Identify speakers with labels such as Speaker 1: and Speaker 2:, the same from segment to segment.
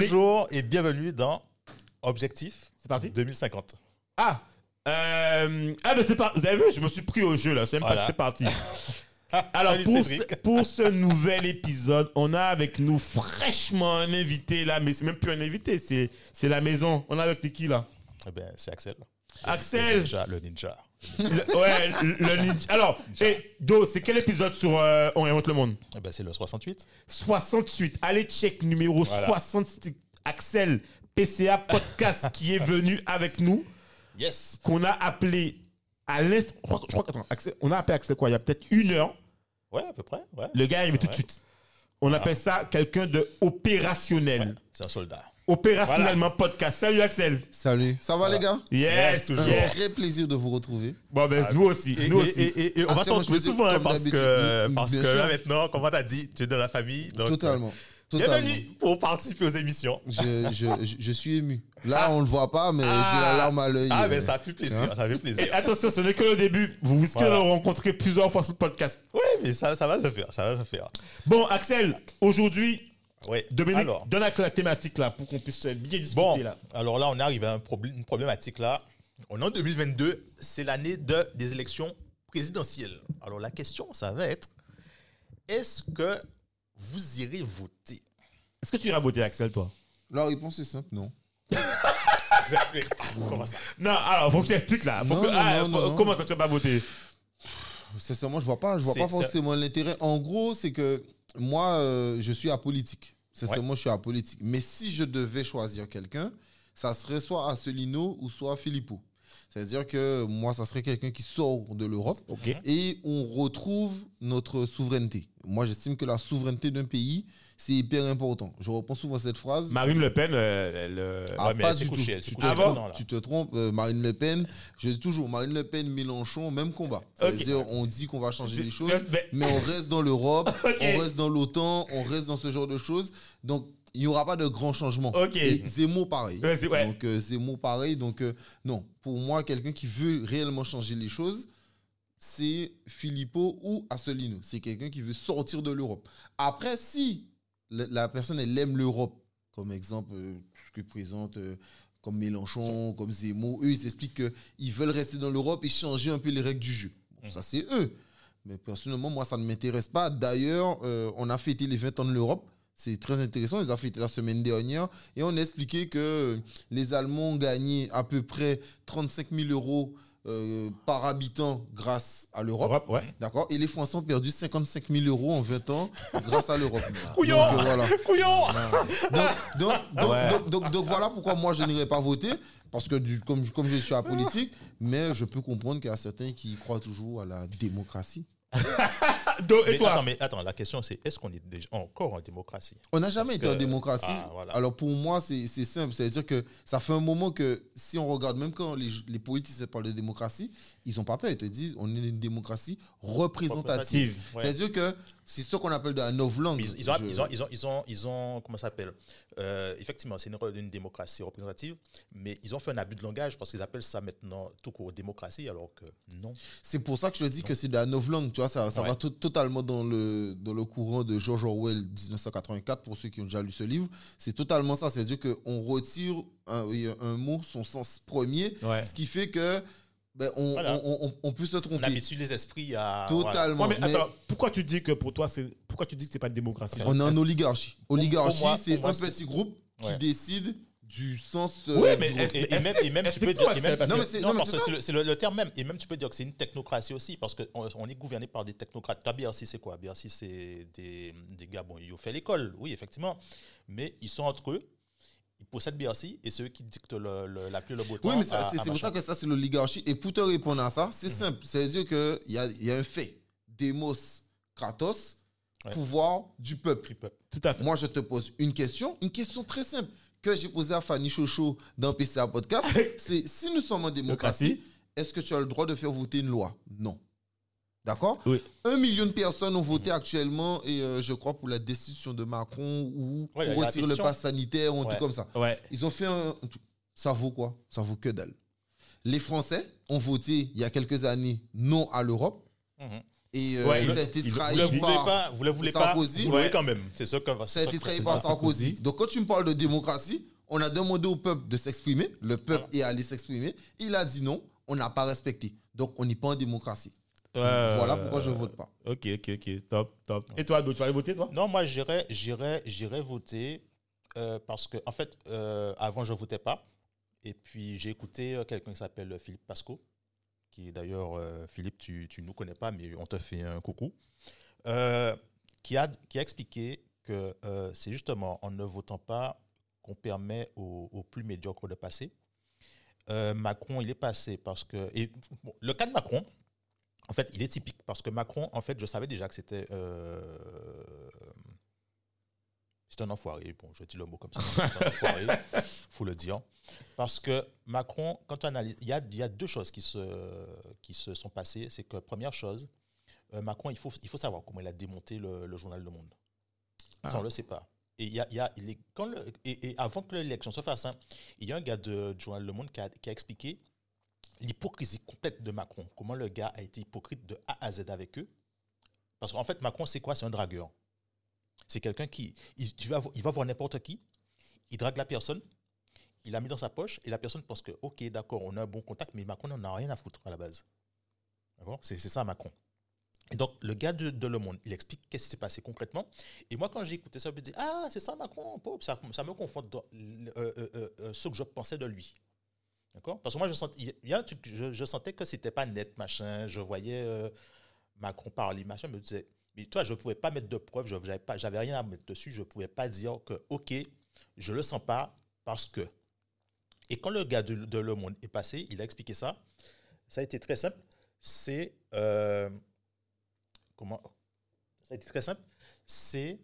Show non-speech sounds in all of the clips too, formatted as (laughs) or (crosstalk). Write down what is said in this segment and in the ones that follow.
Speaker 1: Bonjour et bienvenue dans Objectif
Speaker 2: C'est parti
Speaker 1: 2050.
Speaker 2: Ah euh, Ah, mais c'est pas. Vous avez vu, je me suis pris au jeu là, c'est même
Speaker 1: Voilà.
Speaker 2: pas parti. (laughs) Alors,
Speaker 1: Salut,
Speaker 2: pour ce, pour ce nouvel épisode, on a avec nous fraîchement un invité là, mais c'est même plus un invité, c'est c'est la maison. On a avec qui là?
Speaker 1: Eh ben, c'est Axel.
Speaker 2: Axel
Speaker 1: Le ninja, le ninja.
Speaker 2: Le- Ouais, le, ninja. Alors, et Do, c'est quel épisode sur euh, On invente le monde?
Speaker 1: Eh ben, c'est le 68.
Speaker 2: 68. Allez, check numéro
Speaker 1: Voilà.
Speaker 2: 68. Axel, PCA Podcast, qui est venu avec nous,
Speaker 1: Yes.
Speaker 2: qu'on a appelé à l'instant. Je crois, je crois qu'attends, Axel- on a appelé Axel quoi? Il y a peut-être une heure.
Speaker 1: Ouais, à peu près. Ouais.
Speaker 2: Le gars est arrivé tout de
Speaker 1: Ouais.
Speaker 2: suite. On appelle ça quelqu'un de opérationnel.
Speaker 1: C'est un soldat.
Speaker 2: Opérationnellement podcast. Salut Axel.
Speaker 3: Salut, ça va
Speaker 1: Ça
Speaker 3: les gars?
Speaker 2: Yes,
Speaker 1: Yes, toujours.
Speaker 3: Un
Speaker 2: yes.
Speaker 3: vrai plaisir de vous retrouver.
Speaker 2: Bon, ben, nous aussi.
Speaker 1: Et,
Speaker 2: nous
Speaker 1: et-
Speaker 2: aussi.
Speaker 1: et- et- et on va
Speaker 3: je
Speaker 1: retrouver souvent hein, parce que, parce que là maintenant, comme on t'a dit, tu es dans la famille. Donc,
Speaker 3: totalement.
Speaker 1: euh,
Speaker 3: totalement.
Speaker 1: Bienvenue pour participer aux émissions.
Speaker 3: Je, je, je, je suis ému. Là, on le voit pas, mais j'ai la larme à l'œil.
Speaker 1: Ah,
Speaker 3: euh,
Speaker 1: mais ça fait plaisir.
Speaker 3: hein.
Speaker 1: Ça fait
Speaker 2: Et
Speaker 1: plaisir.
Speaker 2: attention, ce n'est que le début. Vous risquez
Speaker 1: Voilà.
Speaker 2: de le rencontrer plusieurs fois sur le podcast.
Speaker 1: Oui, mais ça, ça va le faire. Ça va le faire.
Speaker 2: Bon, Axel, aujourd'hui,
Speaker 1: Ouais.
Speaker 2: Dominique,
Speaker 1: Alors,
Speaker 2: donne Axel la thématique là pour qu'on puisse bien discuter
Speaker 1: bon,
Speaker 2: là.
Speaker 1: alors là, on arrive à un problème, une problématique là. On est en 2022. C'est l'année de, des élections présidentielles. Alors, la question, ça va être est-ce que vous irez voter?
Speaker 2: Est-ce que tu iras voter, Axel, toi?
Speaker 3: La réponse est simple, non. (laughs)
Speaker 1: Comment ça?
Speaker 2: Non, alors, faut que tu expliques là. Faut
Speaker 3: Non,
Speaker 2: que-
Speaker 3: non,
Speaker 2: ah,
Speaker 3: non,
Speaker 2: faut-. Comment ça, tu vas pas voter?
Speaker 3: Sincèrement, je vois pas, je vois pas forcément l'intérêt. En gros, c'est que moi, euh, je suis apolitique. Sincèrement, je suis apolitique. Mais si je devais choisir quelqu'un, ça serait soit Asselineau ou soit Filippo. C'est-à-dire que moi, ça serait quelqu'un qui sort de l'Europe et on retrouve notre souveraineté. Moi, j'estime que la souveraineté d'un pays, c'est hyper important. Je reprends souvent cette phrase.
Speaker 2: Marine Le Pen, elle.
Speaker 3: Ah,
Speaker 1: Ouais, mais
Speaker 3: pas
Speaker 1: elle
Speaker 3: du
Speaker 1: couchée,
Speaker 3: tout.
Speaker 1: elle s'est
Speaker 3: Tu te trompes,
Speaker 1: là.
Speaker 3: tu te trompes. euh, Marine Le Pen, je dis toujours Marine Le Pen, Mélenchon, même combat. C'est-à-dire, on dit qu'on va changer les choses,
Speaker 2: mais-
Speaker 3: mais on reste dans l'Europe, (laughs) on reste dans l'OTAN, on reste dans ce genre de choses. Donc, il n'y aura pas de grands changements.
Speaker 2: Ok.
Speaker 3: Et Zemmour, pareil.
Speaker 2: Ouais.
Speaker 3: Donc, euh, Zemmour, pareil. Donc, euh, non, pour moi, quelqu'un qui veut réellement changer les choses, c'est Filippo ou Asselineau. C'est quelqu'un qui veut sortir de l'Europe. Après, si la, personne, elle aime l'Europe, comme exemple, euh, ce que présente euh, comme Mélenchon, comme Zemmour, eux, ils expliquent qu'ils veulent rester dans l'Europe et changer un peu les règles du jeu. Bon, ça, c'est eux. Mais personnellement, moi, ça ne m'intéresse pas. D'ailleurs, euh, on a fêté les 20 ans de l'Europe. C'est très intéressant. Ils ont fêté la semaine dernière. Et on a expliqué que les Allemands ont gagné à peu près 35 000 euros euh, par habitant grâce à l'Europe.
Speaker 2: Ouais.
Speaker 3: D'accord Et les Français ont perdu 55 000 euros en 20 ans grâce à l'Europe. (laughs)
Speaker 1: Couillon
Speaker 3: Donc, voilà.
Speaker 1: Couillon
Speaker 3: Donc, voilà pourquoi moi je n'irai pas voter. Parce que du, comme, comme je suis apolitique, mais je peux comprendre qu'il y a certains qui croient toujours à la démocratie.
Speaker 2: Et
Speaker 1: Mais
Speaker 2: toi?
Speaker 1: attends, mais attends, la question c'est est-ce qu'on est déjà encore en démocratie?
Speaker 3: On n'a jamais
Speaker 1: Parce
Speaker 3: été
Speaker 1: que-
Speaker 3: en démocratie.
Speaker 1: Ah, voilà.
Speaker 3: Alors pour moi, c'est c'est simple. C'est-à-dire que ça fait un moment que si on regarde, même quand les, les politiciens parlent de démocratie, ils n'ont pas peur. Ils te disent on est une démocratie représentative.
Speaker 1: Ouais.
Speaker 3: C'est-à-dire que c'est ce qu'on appelle de la novlangue.
Speaker 1: Ils, ils ont,
Speaker 3: Je-
Speaker 1: ils, ont, ils, ont, ils, ont, ils ont- comment ça s'appelle Euh, Effectivement, c'est une, une démocratie représentative, mais ils ont fait un abus de langage parce qu'ils appellent ça maintenant tout court démocratie, alors que non.
Speaker 3: C'est pour ça que je te dis que c'est de la novlangue. Tu vois, ça, ça
Speaker 1: Ouais.
Speaker 3: va to- totalement dans le, dans le courant de George Orwell 1984, pour ceux qui ont déjà lu ce livre. C'est totalement ça. C'est-à-dire qu'on retire un, mot, son sens premier,
Speaker 2: Ouais.
Speaker 3: ce qui fait que ben, on,
Speaker 1: Voilà.
Speaker 3: on, on- on peut se
Speaker 1: On
Speaker 3: tromper.
Speaker 1: habitue les esprits à.
Speaker 3: Totalement.
Speaker 2: Ouais, mais
Speaker 3: Mais
Speaker 2: attends, pourquoi tu dis que pour toi, c'est. Pourquoi tu dis que c'est pas de démocratie?
Speaker 3: On est en oligarchie. Oligarchie,
Speaker 1: moi-
Speaker 3: c'est un petit groupe qui décide du sens. euh,
Speaker 2: Ouais, mais.
Speaker 1: Et, et même, et même tu peux dire. même-
Speaker 2: parce
Speaker 3: Non,
Speaker 2: que-
Speaker 3: mais c'est-
Speaker 1: non,
Speaker 3: non, mais
Speaker 1: parce
Speaker 3: c'est
Speaker 1: que
Speaker 3: ça.
Speaker 1: c'est le, terme même. Et même tu peux dire que c'est une technocratie aussi, parce qu'on on est gouverné par des technocrates. Toi, BRC, c'est quoi? BRC, c'est des, des gars, bon, ils ont fait l'école, oui, effectivement. Mais ils sont entre eux. Possèdent Bercy et c'est eux qui dictent le, le- la pluie le beau temps.
Speaker 3: Oui, mais c'est pour ça que ça, c'est l'oligarchie. Et pour te répondre à ça, c'est
Speaker 1: Mhm.
Speaker 3: simple. C'est-à-dire qu'il y a, y a un fait. Demos, Kratos,
Speaker 1: Ouais.
Speaker 3: pouvoir du peuple.
Speaker 1: Peuple.
Speaker 2: Tout à fait.
Speaker 3: Moi, je te pose une question, une question très simple que j'ai posée à Fanny Chocho dans PCA Podcast. (laughs) c'est si nous sommes en Démocratie. est-ce que tu as le droit de faire voter une loi? Non. D'accord
Speaker 2: Oui.
Speaker 3: Un million de personnes ont voté actuellement, et euh, je crois pour la destitution de Macron ou
Speaker 1: Ouais,
Speaker 3: pour
Speaker 1: la
Speaker 3: retirer le pass sanitaire ou un
Speaker 1: Ouais.
Speaker 3: truc comme ça.
Speaker 2: Ouais.
Speaker 3: Ils ont fait un. Ça vaut quoi? Ça vaut que dalle. Les Français ont voté il y a quelques années non à l'Europe.
Speaker 1: Mhm.
Speaker 3: Et euh,
Speaker 2: Ouais,
Speaker 3: ça a été trahi
Speaker 1: Vous le voulez
Speaker 3: par.
Speaker 1: pas, vous le voulez pas,
Speaker 3: Sarkozy.
Speaker 1: vous voulez quand même. C'est ça que
Speaker 3: Ça a été trahi par
Speaker 2: Sarkozy.
Speaker 3: Sarkozy. Donc, quand tu me parles de démocratie, on a demandé au peuple de s'exprimer. Le peuple est allé s'exprimer. Il a dit non. On n'a pas respecté. Donc, on n'est pas en démocratie.
Speaker 2: Ouais,
Speaker 3: voilà
Speaker 2: euh,
Speaker 3: pourquoi je vote pas.
Speaker 2: Ok, ok, ok. Top, top. Et toi, tu vas aller voter, toi?
Speaker 1: Non, moi, j'irais, j'irais, j'irais voter euh, parce que, en fait, euh, avant, je ne votais pas. Et puis, j'ai écouté euh, quelqu'un qui s'appelle Philippe Pasco, qui d'ailleurs, euh, Philippe, tu ne nous connais pas, mais on te fait un coucou, euh, qui, a, qui a expliqué que euh, c'est justement en ne votant pas qu'on permet aux, aux plus médiocres de passer. Euh, Macron, il est passé parce que. Et, bon, le cas de Macron, en fait, il est typique parce que Macron, en fait, je savais déjà que c'était. euh, c'est un enfoiré. Bon, je dis le mot comme ça. C'est un (laughs) enfoiré, faut le dire. Parce que Macron, quand on analyse, il y a, il y a deux choses qui se, qui se sont passées. C'est que, première chose, euh, Macron, il faut, il faut savoir comment il a démonté le, le journal Le Monde. Ça,
Speaker 2: Ah.
Speaker 1: on ne le sait pas. Et, y a, y a- il est- quand le- et, et avant que l'élection se fasse, hein, il y a un gars de, du journal Le Monde qui a, qui a expliqué l'hypocrisie complète de Macron. Comment le gars a été hypocrite de A à Z avec eux? Parce qu'en fait, Macron, c'est quoi? C'est un dragueur. C'est quelqu'un qui. Il, il va voir n'importe qui, il drague la personne, il l'a mis dans sa poche, et la personne pense que, ok, d'accord, on a un bon contact, mais Macron n'en a rien à foutre à la base. D'accord? C'est ça, Macron. Et donc, le gars de, de Le Monde, il explique qu'est-ce qui s'est passé concrètement. Et moi, quand j'ai écouté ça, je me dis, ah, c'est ça, Macron, ça, me conforte dans euh, euh, euh, ce que je pensais de lui. Parce que moi, je, sent, y a je, sentais que c'était pas net, machin. Je voyais euh, Macron parler, machin, me disais, mais toi, je ne pouvais pas mettre de preuves, je n'avais j'avais rien à mettre dessus, je ne pouvais pas dire que, ok, je le sens pas parce que. Et quand le gars de, de Le Monde est passé, il a expliqué ça. Ça a été très simple. C'est. euh, comment Ça a été très simple. C'est.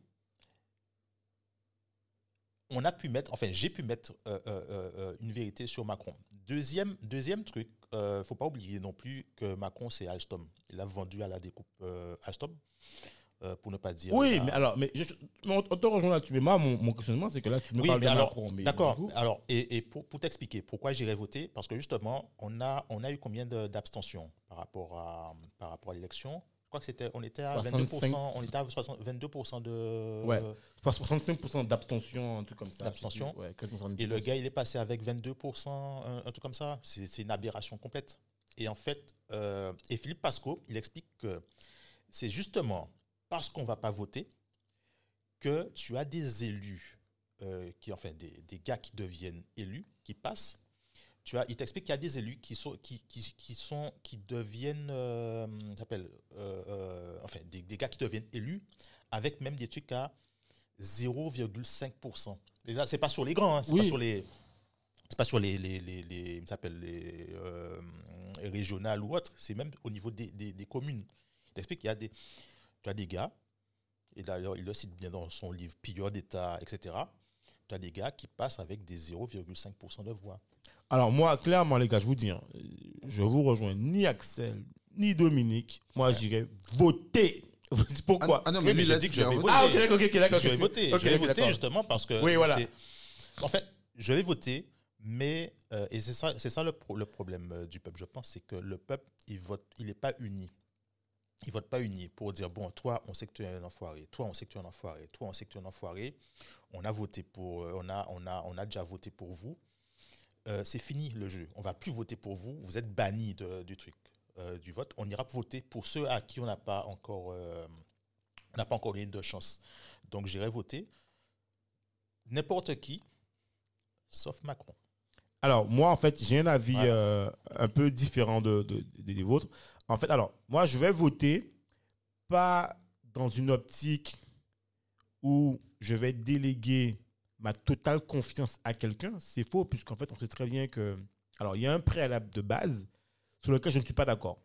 Speaker 1: On a pu mettre, enfin, j'ai pu mettre euh, euh, euh, une vérité sur Macron. Deuxième, deuxième truc, il ne faut pas oublier non plus que Macron, c'est Alstom. Il a vendu à la découpe Alstom, pour ne pas dire.
Speaker 2: Oui, mais alors, mais je, mais on, te rejoint là-dessus. Mais moi, mon, mon questionnement, c'est que là, tu me
Speaker 1: Oui,
Speaker 2: parles
Speaker 1: mais
Speaker 2: de
Speaker 1: alors,
Speaker 2: Macron.
Speaker 1: D'accord.
Speaker 2: coup-
Speaker 1: Alors, et, et pour, pour t'expliquer pourquoi j'irai voter, parce que justement, on a, on a eu combien d'abstentions par rapport à, par rapport à l'élection? Crois que c'était, on était à
Speaker 2: 65.
Speaker 1: 22%, on était à 60 22% de.
Speaker 2: Ouais. Enfin, 65% d'abstention, un truc comme ça.
Speaker 1: D'abstention.
Speaker 2: Ouais, quasiment 70%.
Speaker 1: Et le gars, il est passé avec 22%, un, un truc comme ça. C'est c'est une aberration complète. Et en fait, euh, et Philippe Pasco, il explique que c'est justement parce qu'on ne va pas voter que tu as des élus, euh, qui, enfin des, des gars qui deviennent élus, qui passent. Tu as, il t'explique qu'il y a des élus qui sont, qui, qui, qui sont, qui deviennent, euh, euh, euh, enfin des, des gars qui deviennent élus avec même des trucs à 0,5%. Et là, c'est pas sur les grands, hein, c'est
Speaker 2: Oui.
Speaker 1: pas sur les, c'est pas sur les, les, les, les- s'appelle les régionales ou autres, c'est même au niveau des, des, des communes. Il t'explique qu'il y a des, tu as des gars, et d'ailleurs il le cite bien dans son livre Pilleur d'État, etc. Tu as des gars qui passent avec des 0,5% de voix.
Speaker 2: Alors, moi, clairement, les gars, je vous dis, hein, je vous rejoins ni Axel, ni Dominique. Moi, j'irai voter. (laughs) Pourquoi?
Speaker 3: Ah, ah non, mais
Speaker 1: mais
Speaker 3: lui,
Speaker 1: j'ai
Speaker 3: là,
Speaker 1: dit que je vais
Speaker 3: voter.
Speaker 2: Ah, ok, ok, ok, d'accord.
Speaker 1: je vais
Speaker 2: ok,
Speaker 1: voter,
Speaker 2: ok,
Speaker 1: je vais
Speaker 2: ok,
Speaker 1: voter justement parce que
Speaker 2: Oui, voilà.
Speaker 1: en fait, je vais voter, mais euh, et c'est ça, c'est ça le, pro- le problème euh, du peuple, je pense, c'est que le peuple, il vote, il n'est pas uni. Il vote pas uni pour dire bon, toi, on sait que tu es un enfoiré, toi, on sait que tu es un enfoiré, toi, on sait que tu es un enfoiré. On a voté pour, euh, on a, on a, on a déjà voté pour vous. Euh, c'est fini le jeu. On va plus voter pour vous. Vous êtes bannis de- du truc, euh, du vote. On ira voter pour ceux à qui on n'a pas encore, euh, on n'a pas encore eu de chance. Donc j'irai voter n'importe qui, sauf Macron.
Speaker 2: Alors, moi, en fait, j'ai un avis euh, un peu différent de, de- de- des vôtres. En fait, alors, moi, je vais voter pas dans une optique où je vais déléguer ma totale confiance à quelqu'un, c'est faux, puisqu'en fait, on sait très bien que. Alors, il y a un préalable de base sur lequel je ne suis pas d'accord.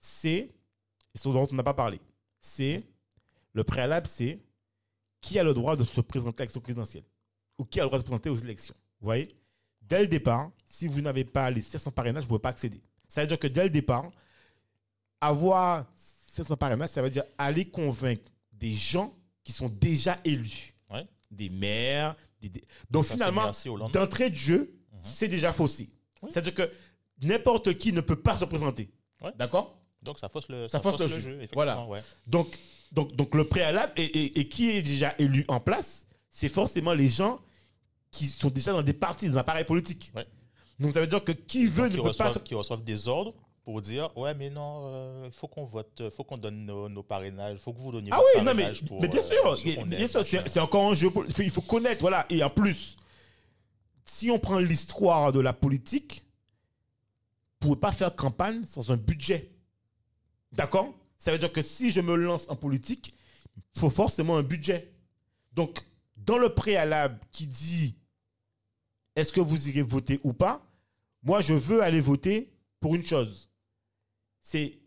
Speaker 2: C'est, ce dont on n'a pas parlé, c'est, le préalable, c'est qui a le droit de se présenter à l'élection présidentielle ou qui a le droit de se présenter aux élections. Vous voyez? Dès le départ, si vous n'avez pas les 700 parrainages, vous ne pouvez pas accéder. Ça veut dire que dès le départ, avoir 700 parrainages, ça veut dire aller convaincre des gens qui sont déjà élus. Des maires. Des, des- Donc
Speaker 1: Ça,
Speaker 2: finalement, d'entrée de jeu,
Speaker 1: Mhm.
Speaker 2: c'est déjà faussé.
Speaker 1: Oui.
Speaker 2: C'est-à-dire que n'importe qui ne peut pas se présenter.
Speaker 1: Ouais.
Speaker 2: D'accord?
Speaker 1: Donc ça fausse le,
Speaker 2: Ça fausse le jeu. Voilà.
Speaker 1: ouais.
Speaker 2: donc, donc, donc le préalable, et, et- et qui est déjà élu en place, c'est forcément les gens qui sont déjà dans des partis, des appareils politiques.
Speaker 1: Ouais.
Speaker 2: Donc ça veut dire que qui veut
Speaker 1: qui,
Speaker 2: ne peut pas...
Speaker 1: qui reçoivent des ordres pour dire ouais mais non il faut qu'on vote faut qu'on donne nos, nos parrainages faut que vous donniez
Speaker 2: Ah
Speaker 1: votre
Speaker 2: oui, non, mais,
Speaker 1: pour,
Speaker 2: mais bien
Speaker 1: euh,
Speaker 2: sûr, c'est encore un jeu. pol- Il faut connaître, voilà. Et en plus, si on prend l'histoire de la politique, vous ne pouvez pas faire campagne sans un budget. D'accord? Ça veut dire que si je me lance en politique, il faut forcément un budget. Donc, dans le préalable qui dit est-ce que vous irez voter ou pas, moi, je veux aller voter pour une chose. C'est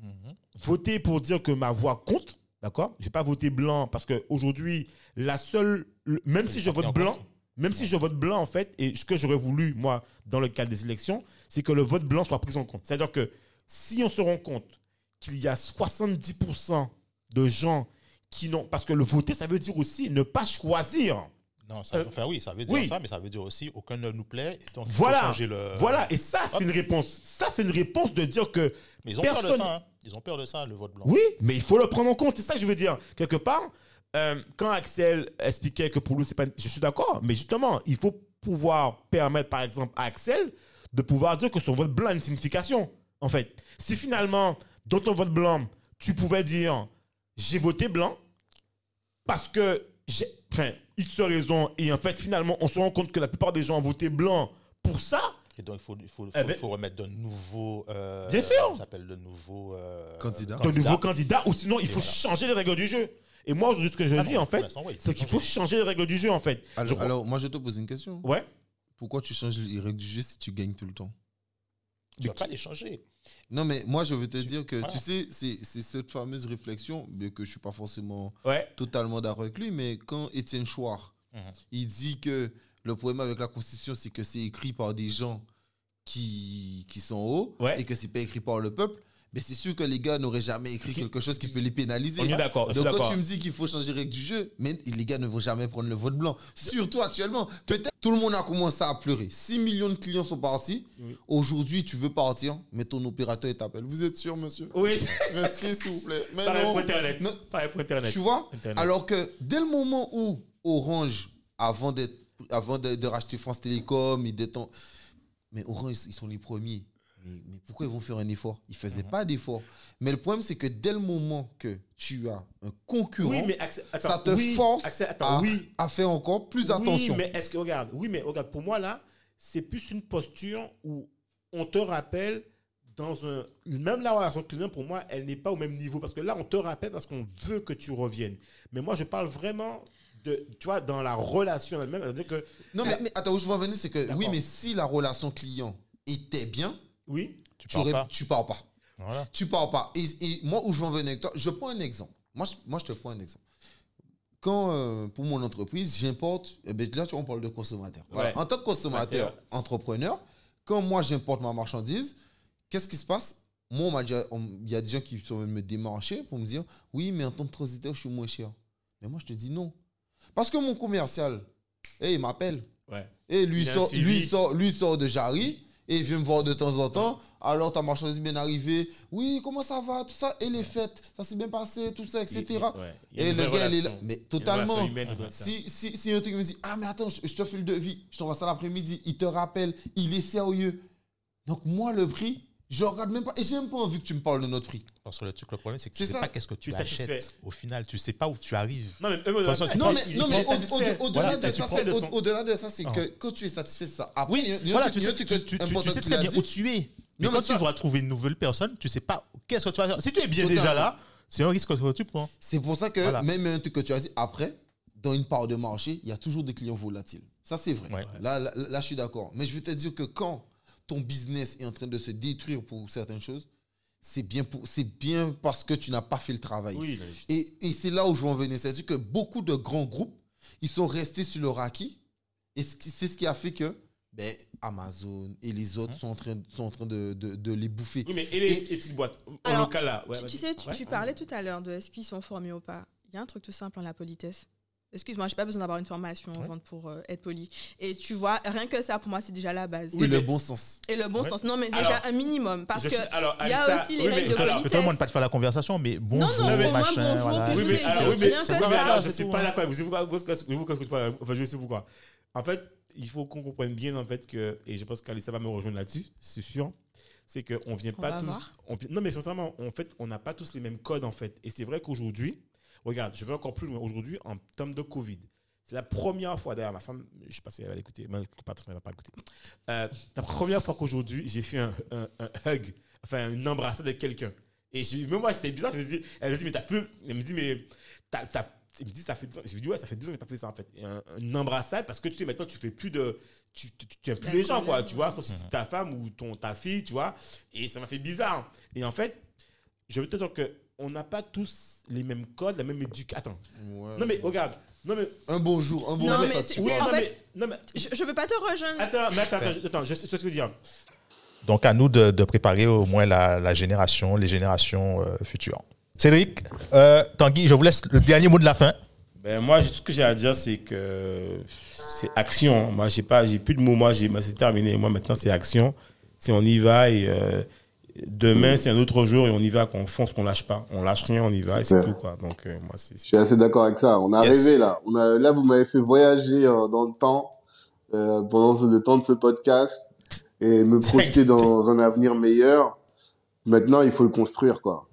Speaker 1: Mhm.
Speaker 2: voter pour dire que ma voix compte, d'accord? Je vais pas voter blanc parce qu'aujourd'hui, la seule, le- même si je vote blanc, même si je vote blanc en fait, et ce que j'aurais voulu moi dans le cadre des élections, c'est que le vote blanc soit pris en compte. C'est-à-dire que si on se rend compte qu'il y a 70% de gens qui n'ont, parce que le voter, ça veut dire aussi ne pas choisir.
Speaker 1: Non ça,
Speaker 2: Euh,
Speaker 1: enfin oui ça veut dire
Speaker 2: oui.
Speaker 1: ça mais ça veut dire aussi aucun ne nous plaît et donc il
Speaker 2: Voilà.
Speaker 1: changer le
Speaker 2: Voilà, et ça c'est une réponse. Ça c'est une réponse de dire que
Speaker 1: mais ils ont peur de ça hein. ils ont peur de ça le vote blanc
Speaker 2: Oui, mais il faut le prendre en compte. C'est ça que je veux dire. Quelque part, euh, quand Axel expliquait que pour lui, c'est pas. Je suis d'accord, mais justement, il faut pouvoir permettre, par exemple, à Axel de pouvoir dire que son vote blanc a une signification. En fait, si finalement, dans ton vote blanc, tu pouvais dire j'ai voté blanc parce que. Enfin, X raison, et en fait, finalement, on se rend compte que la plupart des gens ont voté blanc pour ça.
Speaker 1: et donc il faut, il faut, faut,
Speaker 2: Eh ben-
Speaker 1: faut remettre de nouveaux euh,
Speaker 2: Bien sûr.
Speaker 1: ça s'appelle de nouveaux euh,
Speaker 3: Candidats.
Speaker 2: de nouveaux candidats, ou sinon il faut
Speaker 1: voilà.
Speaker 2: changer les règles du jeu. Et moi, aujourd'hui, ce que je
Speaker 1: Ah
Speaker 2: dis, en fait, c'est qu'il faut
Speaker 1: changer.
Speaker 2: changer les règles du jeu, en fait.
Speaker 3: Alors,
Speaker 2: Je-
Speaker 3: alors, moi, je te pose une question.
Speaker 2: Ouais.
Speaker 3: Pourquoi tu changes les règles du jeu si tu gagnes tout le temps?
Speaker 1: Tu vas pas les changer
Speaker 3: Non, mais moi, je veux te dire que,
Speaker 1: voilà.
Speaker 3: tu sais, c'est cette fameuse réflexion, bien que je suis pas forcément
Speaker 2: Ouais.
Speaker 3: totalement d'accord avec lui, mais quand Étienne Chouard,
Speaker 1: Mhm.
Speaker 3: il dit que le problème avec la Constitution, c'est que c'est écrit par des gens qui, qui sont hauts
Speaker 2: Ouais.
Speaker 3: et que c'est pas écrit par le peuple, mais c'est sûr que les gars n'auraient jamais écrit quelque chose qui peut les pénaliser.
Speaker 2: On est d'accord. je suis
Speaker 3: Donc quand
Speaker 2: d'accord.
Speaker 3: tu me dis qu'il faut changer les règles du jeu, mais les gars ne vont jamais prendre le vote blanc. Surtout actuellement. Peut-être tout le monde a commencé à pleurer. 6 millions de clients sont partis.
Speaker 2: Oui.
Speaker 3: Aujourd'hui, tu veux partir, mais ton opérateur t'appelle. Vous êtes sûr, monsieur?
Speaker 2: Oui. (laughs)
Speaker 3: Restez, s'il vous plaît. Mais
Speaker 2: Pareil
Speaker 3: non.
Speaker 2: pour Internet.
Speaker 3: Non.
Speaker 2: Pareil pour Internet.
Speaker 3: Tu vois?
Speaker 2: Internet.
Speaker 3: Alors que dès le moment où Orange, avant, avant de, de racheter France Télécom, ils en- Mais Orange, ils sont les premiers. Mais, mais pourquoi ils vont faire un effort? Ils ne faisaient
Speaker 2: Mhm.
Speaker 3: pas d'effort. Mais le problème, c'est que dès le moment que tu as un concurrent,
Speaker 2: Oui, mais Axel, attends,
Speaker 3: ça te
Speaker 2: oui,
Speaker 3: force
Speaker 2: attends,
Speaker 3: à,
Speaker 2: oui.
Speaker 3: à faire encore plus attention.
Speaker 2: Oui, mais est-ce que, regarde, oui, mais regarde, pour moi, là, c'est plus une posture où on te rappelle dans un. Même la relation client, pour moi, elle n'est pas au même niveau. Parce que là, on te rappelle parce qu'on veut que tu reviennes. Mais moi, je parle vraiment de. Tu vois, dans la relation elle-même. Que.
Speaker 3: Non, mais, attends, où je veux en venir, c'est que oui, mais si la relation client était bien,
Speaker 2: Oui.
Speaker 1: tu
Speaker 3: tu,
Speaker 1: pars
Speaker 3: aurais-
Speaker 1: pas
Speaker 3: tu pars pas.
Speaker 1: voilà
Speaker 3: Tu pars pas. Et, et moi, où je veux en venir avec toi, je prends un exemple. Moi, je, moi, je te prends un exemple. Quand, euh, pour mon entreprise, j'importe, eh ben, là, tu vois, on parle de consommateur. Voilà.
Speaker 2: Ouais.
Speaker 3: En tant que consommateur, entrepreneur, quand moi, j'importe ma marchandise, qu'est-ce qui se passe? Moi, on m'a il y a des gens qui sont venus me démarcher pour me dire Oui, mais en tant que transiteur, je suis moins cher. Mais moi, je te dis non. Parce que mon commercial, eh, il m'appelle.
Speaker 2: Ouais.
Speaker 3: Et lui
Speaker 2: Il
Speaker 3: sort, lui, sort, lui sort de Jarry et il vient me voir de temps en temps. Alors ta marchandise est bien arrivée. Oui, comment ça va? Tout ça. Et les fêtes, ça s'est bien passé, tout ça, etc.
Speaker 2: Il- il- ouais.
Speaker 3: Et le gars, il est là. Mais totalement.
Speaker 2: humaine.
Speaker 3: Si, si, si un truc me dit Ah, mais attends, je, je te fais le devis, je t'envoie ça l'après-midi, il te rappelle, il est sérieux. Donc, moi, le prix, je regarde même pas. Et j'ai même pas envie que tu me parles de notre prix.
Speaker 1: Parce que le truc le problème c'est que tu sais
Speaker 3: ça.
Speaker 1: pas qu'est-ce que tu
Speaker 2: Tu es satisfait.
Speaker 1: achètes au final tu sais pas où tu arrives
Speaker 2: Non, mais eux,
Speaker 1: façon, tu
Speaker 3: Non, mais, non, au-delà de ça, c'est-
Speaker 2: de
Speaker 3: au-
Speaker 2: son-
Speaker 3: au-delà de ça, c'est
Speaker 1: Ah.
Speaker 3: que quand tu es satisfait de ça, après,
Speaker 1: oui voilà tu sais,
Speaker 3: truc
Speaker 1: tu, tu- tu- tu
Speaker 3: important
Speaker 1: sais
Speaker 3: qu'il
Speaker 1: très
Speaker 3: a
Speaker 1: bien où tu es mais quand tu vas trouver une nouvelle personne tu sais pas qu'est-ce que tu vas faire si tu es bien déjà là c'est un risque que tu prends
Speaker 3: C'est pour ça que
Speaker 1: Voilà.
Speaker 3: même un truc que tu as dit après, dans une part de marché, il y a toujours des clients volatiles. Ça, c'est vrai.
Speaker 1: Ouais.
Speaker 3: Là, là, là, je suis d'accord. Mais je vais te dire que quand ton business est en train de se détruire pour certaines choses, c'est bien, pour- c'est bien parce que tu n'as pas fait le travail.
Speaker 2: Oui,
Speaker 3: Et, et c'est là où je veux en venir. C'est-à-dire que beaucoup de grands groupes, ils sont restés sur leur acquis. Et c'est ce qui a fait que ben, Amazon et les autres sont en train, sont en train de, de- de les bouffer.
Speaker 2: Oui, mais et les,
Speaker 3: Et-
Speaker 2: les petites boîtes En
Speaker 4: Alors,
Speaker 2: local, là. ouais,
Speaker 4: tu, sais, tu,
Speaker 2: Ouais.
Speaker 4: tu parlais tout à l'heure de est-ce qu'ils sont formés ou pas. Il y a un truc tout simple en la politesse. Excuse-moi, j'ai pas besoin d'avoir une formation
Speaker 1: Ouais.
Speaker 4: pour euh, être poli. Et tu vois, rien que ça, pour moi, c'est déjà la base.
Speaker 3: et
Speaker 2: Oui,
Speaker 3: le bon sens.
Speaker 4: Et le bon
Speaker 2: Ouais.
Speaker 4: sens. Non, mais déjà
Speaker 2: Alors,
Speaker 4: un minimum. Parce
Speaker 2: Je
Speaker 4: que
Speaker 2: suis- alors,
Speaker 4: il y a
Speaker 2: Alissa,
Speaker 4: aussi les
Speaker 2: oui, mais-
Speaker 4: règles de
Speaker 2: alors,
Speaker 4: politesse.
Speaker 1: Peut-être le monde pas de faire la conversation, mais bonjour,
Speaker 4: non,
Speaker 2: mais-
Speaker 1: machin,
Speaker 4: bonjour,
Speaker 1: voilà.
Speaker 2: Oui, mais,
Speaker 4: c'est-
Speaker 2: alors, oui, mais,
Speaker 4: rien que
Speaker 2: oui,
Speaker 4: ça.
Speaker 2: mais alors, je
Speaker 1: C'est
Speaker 2: suis pas
Speaker 1: hein.
Speaker 2: d'accord avec vous. Vous, vous, vous, vous, vous, vous, enfin, je sais pourquoi. En fait, il faut qu'on comprenne bien, en fait, que, et je pense qu'Alissa va me rejoindre là-dessus, c'est sûr, c'est qu'on vient
Speaker 4: On
Speaker 2: pas tous. on vient- non, mais sincèrement, en fait, on n'a pas tous les mêmes codes, en fait. Et c'est vrai qu'aujourd'hui, regarde, je vais encore plus loin. Aujourd'hui, en termes de Covid, c'est la première fois, d'ailleurs, ma femme, je sais pas si elle va l'écouter, mais elle ne va pas l'écouter. Euh, la première fois qu'aujourd'hui, j'ai fait un, un- un hug, enfin, une embrassade avec quelqu'un. Et je- même moi, j'étais bizarre. Je me suis dit, elle me dit, mais t'as plus. Elle me dit, mais t'as. t'as- elle me dit, ça fait. deux ans. Je lui dis, ouais, ça fait deux ans que j'ai pas fait ça, en fait. Et un- une embrassade, parce que tu sais, maintenant, tu fais plus de. Tu, tu, tu aimes plus les gens, quoi, tu vois, sauf si c'est ta femme ou ton, ta fille, tu vois. Et ça m'a fait bizarre. Et en fait, je veux te dire que on n'a pas tous les mêmes codes, la même éducation. Attends.
Speaker 3: Ouais.
Speaker 2: Non, mais regarde. Non, mais.
Speaker 3: Un bonjour, un bonjour,
Speaker 4: Non, mais
Speaker 3: ça
Speaker 4: en
Speaker 2: non,
Speaker 4: fait-
Speaker 2: mais, non, mais.
Speaker 4: Je, je peux pas te rejoindre.
Speaker 2: Attends, mais attends, attends, je- attends, je sais ce que je veux dire.
Speaker 1: Donc, à nous de, de préparer au moins la, la génération, les générations euh, futures. Cédric, euh, Tanguy, je vous laisse le dernier mot de la fin.
Speaker 2: Ben moi, tout ce que j'ai à dire, c'est que c'est action. Moi, j'ai pas, j'ai plus de mots. Moi, j'ai, c'est terminé. Moi, maintenant, c'est action. C'est on y va et euh, demain, c'est un autre jour et on y va. Qu'on fonce, qu'on lâche pas. On lâche rien, on y va et c'est tout quoi. Donc euh, moi, c'est.
Speaker 5: Je suis assez d'accord avec ça. On a
Speaker 1: Yes.
Speaker 5: rêvé là. On a, là, vous m'avez fait voyager euh, dans le temps euh, pendant le temps de ce podcast et me (laughs) projeter dans un avenir meilleur. Maintenant, il faut le construire, quoi.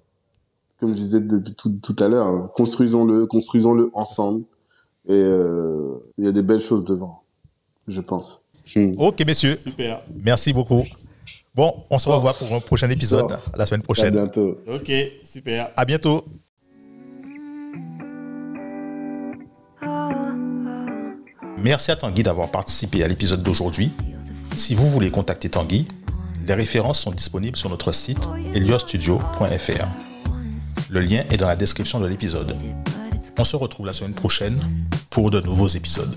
Speaker 5: Comme je disais depuis tout, tout à l'heure, hein, construisons-le, construisons-le ensemble. Et euh, il y a des belles choses devant, je pense. Hmm.
Speaker 1: Ok, messieurs,
Speaker 2: Super.
Speaker 1: merci beaucoup. Bon, on se revoit pour un prochain épisode
Speaker 5: Force.
Speaker 1: la semaine
Speaker 5: À
Speaker 1: prochaine.
Speaker 5: bientôt.
Speaker 2: Ok, super.
Speaker 1: À bientôt. Merci à Tanguy d'avoir participé à l'épisode d'aujourd'hui. Si vous voulez contacter Tanguy, les références sont disponibles sur notre site eliostudio.fr. Le lien est dans la description de l'épisode. On se retrouve la semaine prochaine pour de nouveaux épisodes.